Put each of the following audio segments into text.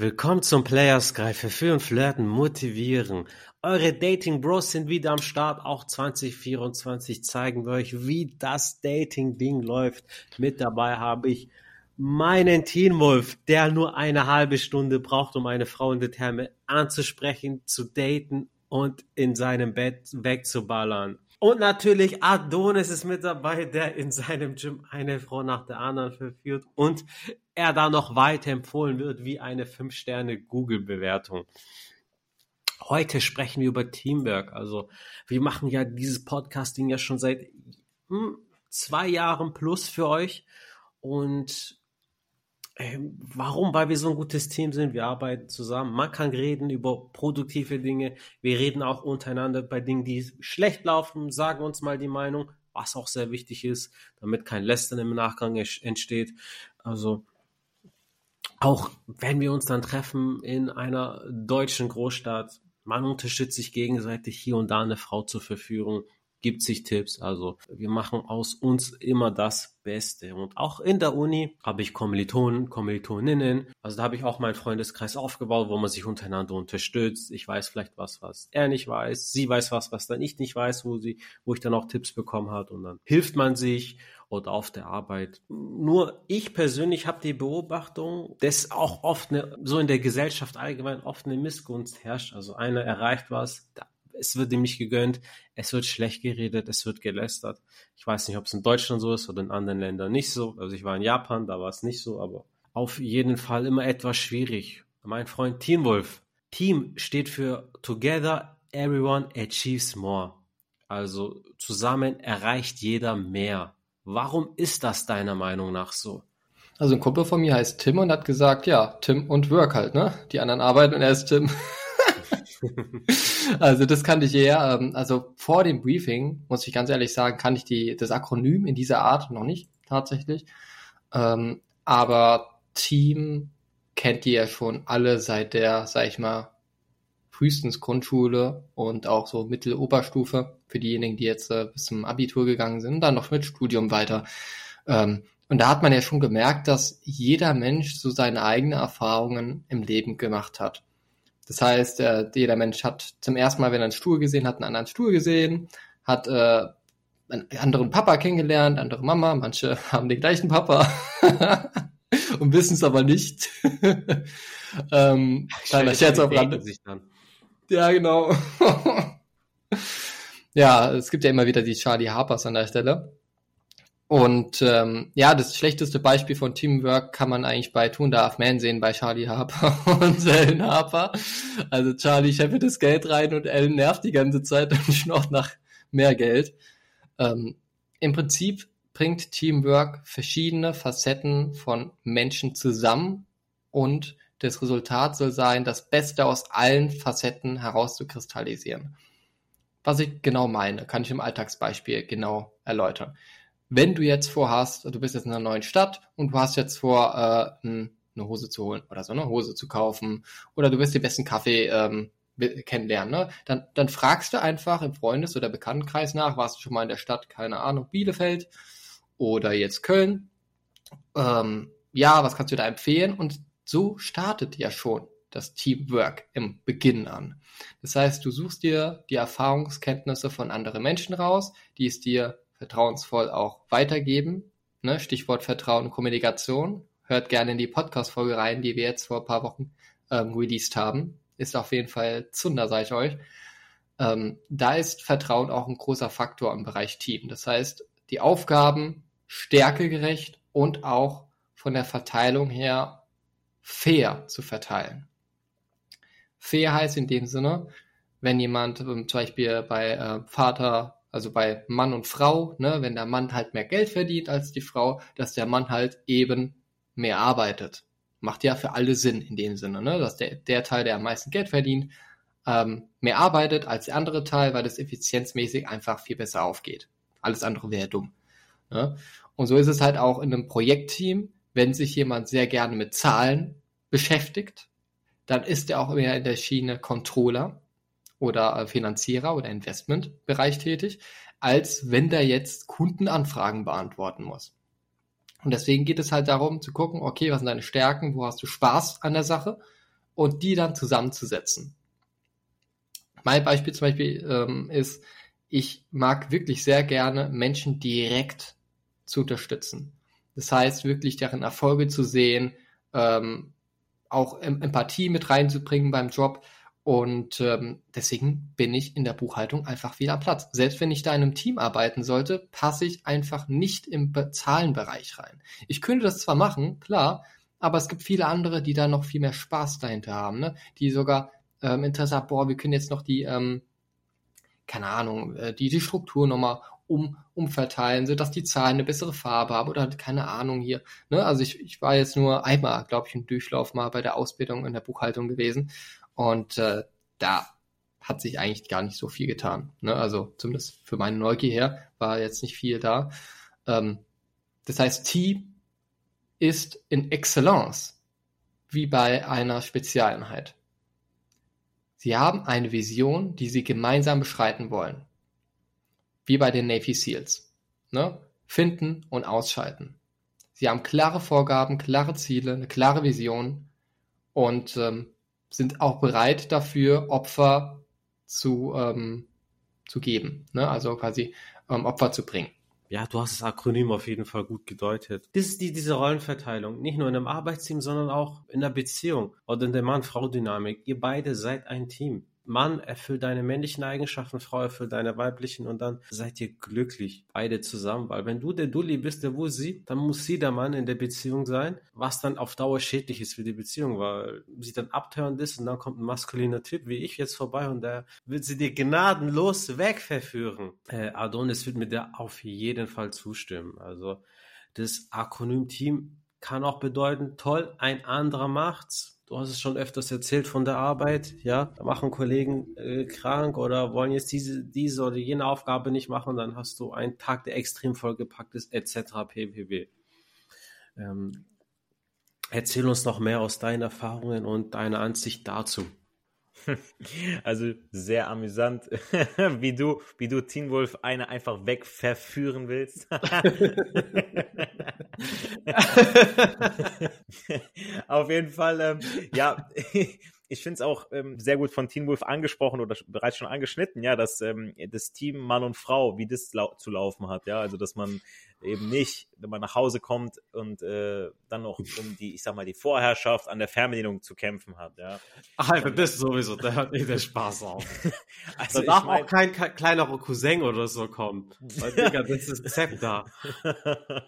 Willkommen zum Players für Führen, Flirten, Motivieren. Eure Dating Bros sind wieder am Start. Auch 2024 zeigen wir euch, wie das Dating-Ding läuft. Mit dabei habe ich meinen Teen Wolf, der nur eine halbe Stunde braucht, um eine Frau in der Therme anzusprechen, zu daten und in seinem Bett wegzuballern. Und natürlich Adonis ist mit dabei, der in seinem Gym eine Frau nach der anderen verführt und er da noch weiterempfohlen wird wie eine 5-Sterne-Google-Bewertung. Heute sprechen wir über Teamwork. Also wir machen ja dieses Podcasting ja schon seit hm, zwei Jahren plus für euch. Und ähm, warum? Weil wir so ein gutes Team sind. Wir arbeiten zusammen. Man kann reden über produktive Dinge. Wir reden auch untereinander bei Dingen, die schlecht laufen. Sagen uns mal die Meinung, was auch sehr wichtig ist, damit kein Lästern im Nachgang entsteht. Also auch wenn wir uns dann treffen in einer deutschen Großstadt, man unterstützt sich gegenseitig hier und da eine Frau zur Verführung, gibt sich Tipps. Also wir machen aus uns immer das Beste. Und auch in der Uni habe ich Kommilitonen, Kommilitoninnen. Also da habe ich auch meinen Freundeskreis aufgebaut, wo man sich untereinander unterstützt. Ich weiß vielleicht was, was er nicht weiß. Sie weiß was, was dann ich nicht weiß, wo sie, wo ich dann auch Tipps bekommen hat. Und dann hilft man sich oder auf der Arbeit. Nur ich persönlich habe die Beobachtung, dass auch oft eine, so in der Gesellschaft allgemein oft eine Missgunst herrscht. Also einer erreicht was, es wird ihm nicht gegönnt, es wird schlecht geredet, es wird gelästert. Ich weiß nicht, ob es in Deutschland so ist oder in anderen Ländern nicht so. Also ich war in Japan, da war es nicht so, aber auf jeden Fall immer etwas schwierig. Mein Freund Team Wolf. Team steht für Together Everyone Achieves More. Also zusammen erreicht jeder mehr. Warum ist das deiner Meinung nach so? Also ein Kumpel von mir heißt Tim und hat gesagt, ja, Tim und Work halt, ne? Die anderen arbeiten und er ist Tim. also das kannte ich eher. Ähm, also vor dem Briefing, muss ich ganz ehrlich sagen, kann ich die, das Akronym in dieser Art noch nicht tatsächlich. Ähm, aber Team kennt ihr ja schon alle seit der, sag ich mal, frühestens Grundschule und auch so Mitteloberstufe für diejenigen, die jetzt äh, bis zum Abitur gegangen sind, dann noch mit Studium weiter. Ähm, und da hat man ja schon gemerkt, dass jeder Mensch so seine eigenen Erfahrungen im Leben gemacht hat. Das heißt, äh, jeder Mensch hat zum ersten Mal, wenn er einen Stuhl gesehen hat, einen anderen Stuhl gesehen, hat äh, einen anderen Papa kennengelernt, andere Mama, manche haben den gleichen Papa und wissen es aber nicht. ähm, kleiner Scherz auf Rande. Ja, genau. ja, es gibt ja immer wieder die Charlie Harpers an der Stelle. Und ähm, ja, das schlechteste Beispiel von Teamwork kann man eigentlich bei Tun Darf Man sehen, bei Charlie Harper und Ellen Harper. Also Charlie scheffelt das Geld rein und Ellen nervt die ganze Zeit und schnorrt nach mehr Geld. Ähm, Im Prinzip bringt Teamwork verschiedene Facetten von Menschen zusammen und das Resultat soll sein, das Beste aus allen Facetten herauszukristallisieren. Was ich genau meine, kann ich im Alltagsbeispiel genau erläutern wenn du jetzt vorhast, du bist jetzt in einer neuen Stadt und du hast jetzt vor, äh, eine Hose zu holen oder so eine Hose zu kaufen oder du willst den besten Kaffee ähm, kennenlernen, ne? dann, dann fragst du einfach im Freundes- oder Bekanntenkreis nach, warst du schon mal in der Stadt, keine Ahnung, Bielefeld oder jetzt Köln, ähm, ja, was kannst du da empfehlen? Und so startet ja schon das Teamwork im Beginn an. Das heißt, du suchst dir die Erfahrungskenntnisse von anderen Menschen raus, die es dir vertrauensvoll auch weitergeben. Ne? Stichwort Vertrauen und Kommunikation. Hört gerne in die Podcast-Folge rein, die wir jetzt vor ein paar Wochen ähm, released haben. Ist auf jeden Fall Zunder, sage ich euch. Ähm, da ist Vertrauen auch ein großer Faktor im Bereich Team. Das heißt, die Aufgaben stärkegerecht und auch von der Verteilung her fair zu verteilen. Fair heißt in dem Sinne, wenn jemand ähm, zum Beispiel bei äh, Vater also bei Mann und Frau, ne, wenn der Mann halt mehr Geld verdient als die Frau, dass der Mann halt eben mehr arbeitet. Macht ja für alle Sinn in dem Sinne, ne, dass der, der Teil, der am meisten Geld verdient, ähm, mehr arbeitet als der andere Teil, weil das effizienzmäßig einfach viel besser aufgeht. Alles andere wäre dumm. Ne? Und so ist es halt auch in einem Projektteam, wenn sich jemand sehr gerne mit Zahlen beschäftigt, dann ist er auch mehr in der Schiene Controller oder äh, Finanzierer oder Investmentbereich tätig, als wenn der jetzt Kundenanfragen beantworten muss. Und deswegen geht es halt darum zu gucken, okay, was sind deine Stärken, wo hast du Spaß an der Sache, und die dann zusammenzusetzen. Mein Beispiel zum Beispiel ähm, ist, ich mag wirklich sehr gerne Menschen direkt zu unterstützen. Das heißt, wirklich deren Erfolge zu sehen, ähm, auch Empathie mit reinzubringen beim Job. Und ähm, deswegen bin ich in der Buchhaltung einfach wieder Platz. Selbst wenn ich da in einem Team arbeiten sollte, passe ich einfach nicht im Zahlenbereich rein. Ich könnte das zwar machen, klar, aber es gibt viele andere, die da noch viel mehr Spaß dahinter haben, ne? die sogar ähm, Interesse haben, boah, wir können jetzt noch die, ähm, keine Ahnung, äh, die, die Struktur nochmal um, umverteilen, so dass die Zahlen eine bessere Farbe haben oder keine Ahnung hier. Ne? Also ich, ich war jetzt nur einmal, glaube ich, im Durchlauf mal bei der Ausbildung in der Buchhaltung gewesen und äh, da hat sich eigentlich gar nicht so viel getan. Ne? Also zumindest für meine Neugier her war jetzt nicht viel da. Ähm, das heißt, T ist in Excellence wie bei einer Spezialeinheit. Sie haben eine Vision, die sie gemeinsam beschreiten wollen. Wie bei den Navy SEALs. Ne? Finden und ausschalten. Sie haben klare Vorgaben, klare Ziele, eine klare Vision und ähm, sind auch bereit dafür, Opfer zu, ähm, zu geben. Ne? Also quasi ähm, Opfer zu bringen. Ja, du hast das Akronym auf jeden Fall gut gedeutet. Das ist die, diese Rollenverteilung. Nicht nur in einem Arbeitsteam, sondern auch in der Beziehung oder in der Mann-Frau-Dynamik. Ihr beide seid ein Team. Mann erfüllt deine männlichen Eigenschaften, Frau erfüllt deine weiblichen und dann seid ihr glücklich, beide zusammen. Weil wenn du der Dulli bist, der wo sie, dann muss sie der Mann in der Beziehung sein, was dann auf Dauer schädlich ist für die Beziehung, weil sie dann abtörend ist und dann kommt ein maskuliner Typ wie ich jetzt vorbei und der wird sie dir gnadenlos wegverführen. Äh, Adonis wird mir da auf jeden Fall zustimmen. Also das Akronym-Team kann auch bedeuten, toll, ein anderer macht's du hast es schon öfters erzählt von der Arbeit, ja, da machen Kollegen äh, krank oder wollen jetzt diese, diese oder jene Aufgabe nicht machen, dann hast du einen Tag, der extrem vollgepackt ist, etc. ppb. Ähm, erzähl uns noch mehr aus deinen Erfahrungen und deiner Ansicht dazu. Also sehr amüsant, wie du, wie du Teen Wolf eine einfach wegverführen willst. Auf jeden Fall, ähm, ja, ich finde es auch ähm, sehr gut von Teen Wolf angesprochen oder bereits schon angeschnitten, ja, dass ähm, das Team Mann und Frau, wie das lau zu laufen hat, ja, also dass man eben nicht, wenn man nach Hause kommt und äh, dann noch um die, ich sag mal, die Vorherrschaft an der Fernbedienung zu kämpfen hat, ja. Alter, das sowieso, da hört nicht der Spaß auf. also da darf mein, auch kein, kein kleinerer Cousin oder so kommen. Weil, Digga, das ist Zepter.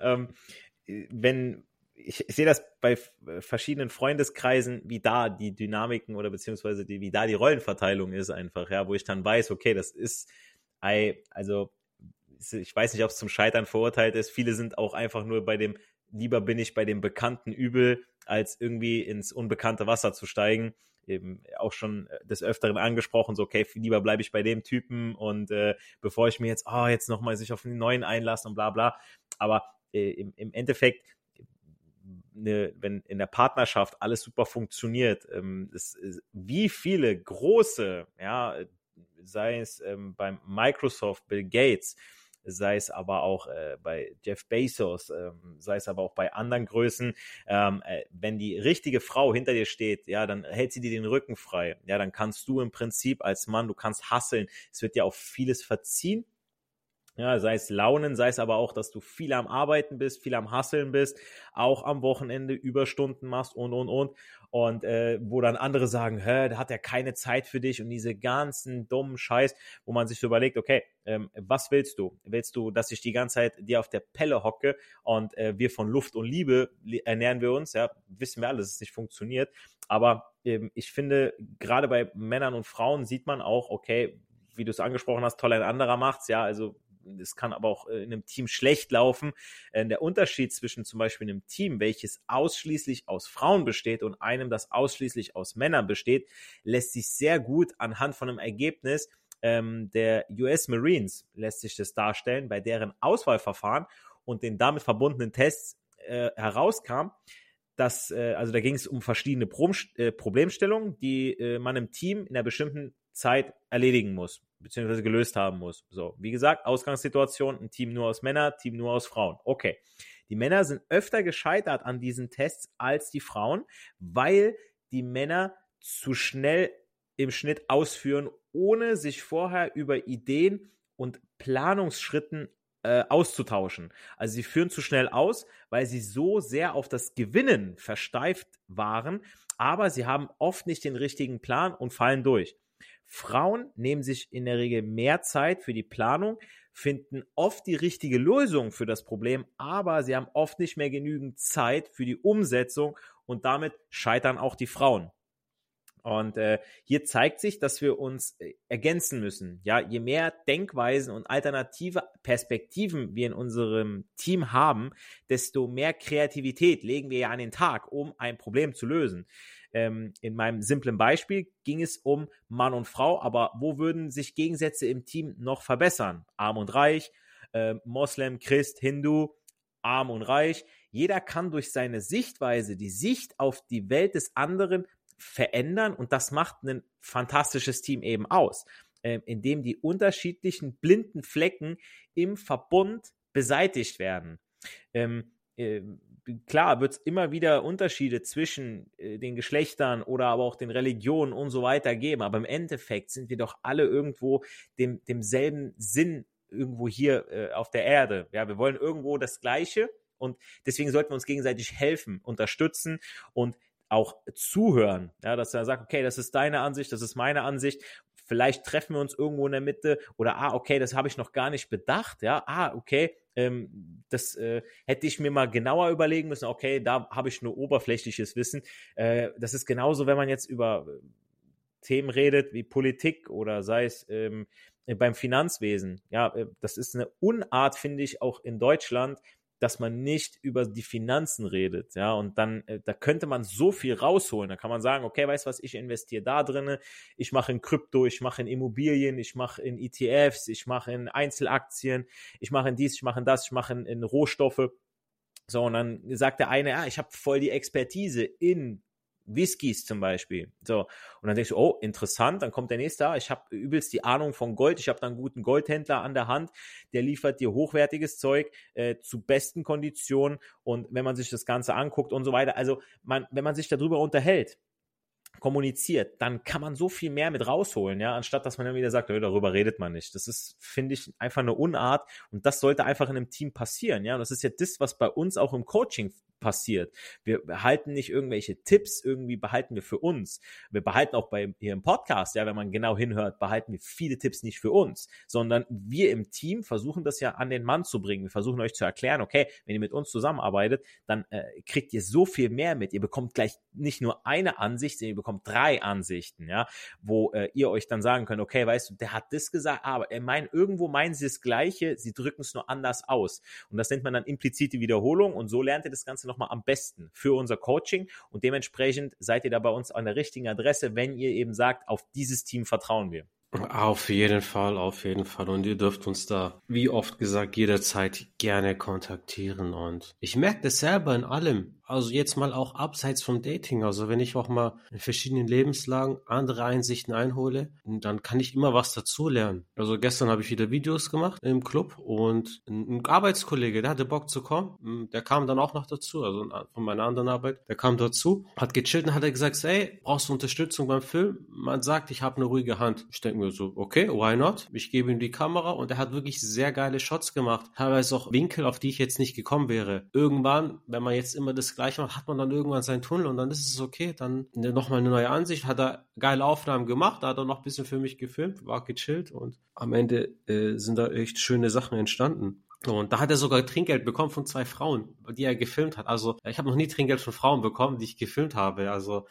ähm, wenn ich, sehe das bei verschiedenen Freundeskreisen, wie da die Dynamiken oder beziehungsweise die, wie da die Rollenverteilung ist einfach, ja, wo ich dann weiß, okay, das ist, also ich weiß nicht, ob es zum Scheitern verurteilt ist. Viele sind auch einfach nur bei dem, lieber bin ich bei dem bekannten Übel, als irgendwie ins unbekannte Wasser zu steigen. Eben auch schon des Öfteren angesprochen, so, okay, lieber bleibe ich bei dem Typen und äh, bevor ich mir jetzt, oh, jetzt nochmal sich auf den neuen einlasse und bla bla. Aber äh, im, im Endeffekt eine, wenn in der Partnerschaft alles super funktioniert, ähm, es, wie viele große, ja, sei es ähm, beim Microsoft, Bill Gates, sei es aber auch äh, bei Jeff Bezos, ähm, sei es aber auch bei anderen Größen, ähm, äh, wenn die richtige Frau hinter dir steht, ja, dann hält sie dir den Rücken frei. Ja, dann kannst du im Prinzip als Mann, du kannst hasseln. Es wird dir auch vieles verziehen ja, sei es Launen, sei es aber auch, dass du viel am Arbeiten bist, viel am Hasseln bist, auch am Wochenende Überstunden machst und, und, und. Und äh, wo dann andere sagen, hä, da hat er keine Zeit für dich und diese ganzen dummen Scheiß, wo man sich so überlegt, okay, ähm, was willst du? Willst du, dass ich die ganze Zeit dir auf der Pelle hocke und äh, wir von Luft und Liebe ernähren wir uns? Ja, wissen wir alle, dass es nicht funktioniert. Aber ähm, ich finde, gerade bei Männern und Frauen sieht man auch, okay, wie du es angesprochen hast, toll ein anderer macht's, ja, also es kann aber auch äh, in einem Team schlecht laufen. Äh, der Unterschied zwischen zum Beispiel einem Team, welches ausschließlich aus Frauen besteht und einem, das ausschließlich aus Männern besteht, lässt sich sehr gut anhand von einem Ergebnis ähm, der US Marines lässt sich das darstellen, bei deren Auswahlverfahren und den damit verbundenen Tests äh, herauskam, dass, äh, also da ging es um verschiedene äh, Problemstellungen, die man im Team in einer bestimmten Zeit erledigen muss beziehungsweise gelöst haben muss. So, wie gesagt, Ausgangssituation, ein Team nur aus Männern, Team nur aus Frauen. Okay. Die Männer sind öfter gescheitert an diesen Tests als die Frauen, weil die Männer zu schnell im Schnitt ausführen, ohne sich vorher über Ideen und Planungsschritten äh, auszutauschen. Also sie führen zu schnell aus, weil sie so sehr auf das Gewinnen versteift waren, aber sie haben oft nicht den richtigen Plan und fallen durch. Frauen nehmen sich in der Regel mehr Zeit für die Planung, finden oft die richtige Lösung für das Problem, aber sie haben oft nicht mehr genügend Zeit für die Umsetzung und damit scheitern auch die Frauen. Und äh, hier zeigt sich, dass wir uns äh, ergänzen müssen. Ja, je mehr Denkweisen und alternative Perspektiven wir in unserem Team haben, desto mehr Kreativität legen wir ja an den Tag, um ein Problem zu lösen. Ähm, in meinem simplen Beispiel ging es um Mann und Frau, aber wo würden sich Gegensätze im Team noch verbessern? Arm und reich, äh, Moslem, Christ, Hindu, arm und reich. Jeder kann durch seine Sichtweise, die Sicht auf die Welt des anderen verändern und das macht ein fantastisches Team eben aus, äh, indem die unterschiedlichen blinden Flecken im Verbund beseitigt werden. Ähm, äh, klar wird es immer wieder Unterschiede zwischen äh, den Geschlechtern oder aber auch den Religionen und so weiter geben, aber im Endeffekt sind wir doch alle irgendwo dem, demselben Sinn irgendwo hier äh, auf der Erde. Ja, wir wollen irgendwo das Gleiche und deswegen sollten wir uns gegenseitig helfen, unterstützen und auch zuhören, ja, dass er sagt, okay, das ist deine Ansicht, das ist meine Ansicht, vielleicht treffen wir uns irgendwo in der Mitte oder ah, okay, das habe ich noch gar nicht bedacht, ja, ah, okay, ähm, das äh, hätte ich mir mal genauer überlegen müssen, okay, da habe ich nur oberflächliches Wissen. Äh, das ist genauso, wenn man jetzt über äh, Themen redet wie Politik oder sei es ähm, beim Finanzwesen. Ja, äh, das ist eine Unart, finde ich, auch in Deutschland, dass man nicht über die Finanzen redet, ja, und dann, äh, da könnte man so viel rausholen. Da kann man sagen, okay, weißt was, ich investiere da drinne, ich mache in Krypto, ich mache in Immobilien, ich mache in ETFs, ich mache in Einzelaktien, ich mache in dies, ich mache in das, ich mache in, in Rohstoffe. So, und dann sagt der eine, ja, ich habe voll die Expertise in Whiskys zum Beispiel. So, und dann denkst du, oh, interessant, dann kommt der nächste, ah, ich habe übelst die Ahnung von Gold, ich habe dann einen guten Goldhändler an der Hand, der liefert dir hochwertiges Zeug äh, zu besten Konditionen und wenn man sich das Ganze anguckt und so weiter, also man, wenn man sich darüber unterhält, kommuniziert, dann kann man so viel mehr mit rausholen, ja, anstatt dass man dann wieder sagt, darüber redet man nicht. Das ist, finde ich, einfach eine Unart und das sollte einfach in einem Team passieren, ja. Und das ist ja das, was bei uns auch im Coaching passiert. Wir behalten nicht irgendwelche Tipps, irgendwie behalten wir für uns. Wir behalten auch bei hier im Podcast, ja, wenn man genau hinhört, behalten wir viele Tipps nicht für uns, sondern wir im Team versuchen das ja an den Mann zu bringen. Wir versuchen euch zu erklären, okay, wenn ihr mit uns zusammenarbeitet, dann äh, kriegt ihr so viel mehr mit. Ihr bekommt gleich nicht nur eine Ansicht, sondern ihr bekommt drei Ansichten, ja, wo äh, ihr euch dann sagen könnt, okay, weißt du, der hat das gesagt, aber er meint, irgendwo meinen sie das Gleiche, sie drücken es nur anders aus. Und das nennt man dann implizite Wiederholung und so lernt ihr das Ganze nochmal am besten für unser Coaching und dementsprechend seid ihr da bei uns an der richtigen Adresse, wenn ihr eben sagt, auf dieses Team vertrauen wir. Auf jeden Fall, auf jeden Fall. Und ihr dürft uns da, wie oft gesagt, jederzeit gerne kontaktieren. Und ich merke das selber in allem. Also jetzt mal auch abseits vom Dating. Also wenn ich auch mal in verschiedenen Lebenslagen andere Einsichten einhole, dann kann ich immer was dazulernen. Also gestern habe ich wieder Videos gemacht im Club und ein Arbeitskollege, der hatte Bock zu kommen. Der kam dann auch noch dazu, also von meiner anderen Arbeit. Der kam dazu, hat gechillt und hat gesagt, ey, brauchst du Unterstützung beim Film? Man sagt, ich habe eine ruhige Hand. Ich denke mir so, okay, why not? Ich gebe ihm die Kamera und er hat wirklich sehr geile Shots gemacht. Teilweise auch Winkel, auf die ich jetzt nicht gekommen wäre. Irgendwann, wenn man jetzt immer das gleich macht, hat man dann irgendwann seinen Tunnel und dann ist es okay. Dann nochmal eine neue Ansicht, hat er geile Aufnahmen gemacht, da hat er noch ein bisschen für mich gefilmt, war gechillt und am Ende äh, sind da echt schöne Sachen entstanden. Und da hat er sogar Trinkgeld bekommen von zwei Frauen, die er gefilmt hat. Also ich habe noch nie Trinkgeld von Frauen bekommen, die ich gefilmt habe. Also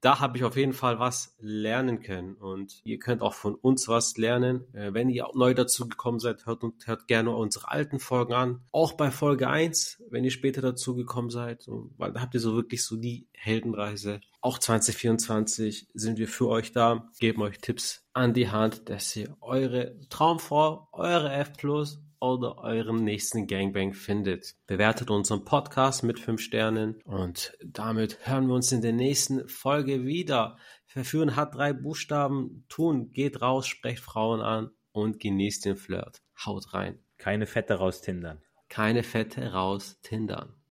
da habe ich auf jeden Fall was lernen können. Und ihr könnt auch von uns was lernen. Äh, wenn ihr neu dazu gekommen seid, hört, und, hört gerne unsere alten Folgen an. Auch bei Folge 1, wenn ihr später dazu gekommen seid. Weil da habt ihr so wirklich so die Heldenreise. Auch 2024 sind wir für euch da, geben euch Tipps an die Hand, dass ihr eure Traumfrau, eure F Plus oder euren nächsten Gangbang findet. Bewertet unseren Podcast mit 5 Sternen und damit hören wir uns in der nächsten Folge wieder. Verführen hat drei Buchstaben. Tun, geht raus, sprecht Frauen an und genießt den Flirt. Haut rein. Keine Fette raus Tindern. Keine Fette raus Tindern.